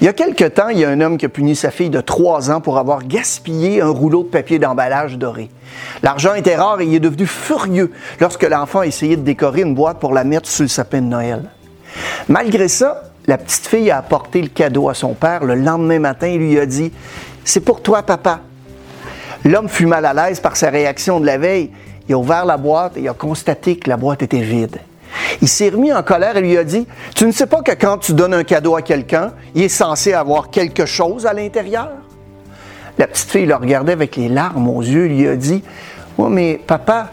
Il y a quelque temps, il y a un homme qui a puni sa fille de 3 ans pour avoir gaspillé un rouleau de papier d'emballage doré. L'argent était rare et il est devenu furieux lorsque l'enfant a essayé de décorer une boîte pour la mettre sous le sapin de Noël. Malgré ça, la petite fille a apporté le cadeau à son père le lendemain matin et lui a dit C'est pour toi, papa. L'homme fut mal à l'aise par sa réaction de la veille. Il a ouvert la boîte et a constaté que la boîte était vide. Il s'est remis en colère et lui a dit Tu ne sais pas que quand tu donnes un cadeau à quelqu'un, il est censé avoir quelque chose à l'intérieur? La petite fille le regardait avec les larmes aux yeux et lui a dit Oui, mais papa,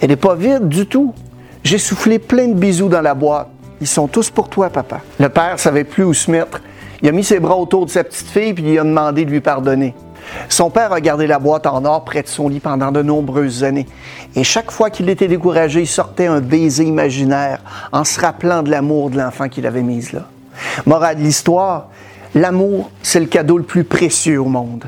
elle n'est pas vide du tout. J'ai soufflé plein de bisous dans la boîte. Ils sont tous pour toi, papa. Le père savait plus où se mettre. Il a mis ses bras autour de sa petite fille puis il a demandé de lui pardonner. Son père a gardé la boîte en or près de son lit pendant de nombreuses années. Et chaque fois qu'il était découragé, il sortait un baiser imaginaire en se rappelant de l'amour de l'enfant qu'il avait mis là. Morale de l'histoire, l'amour, c'est le cadeau le plus précieux au monde.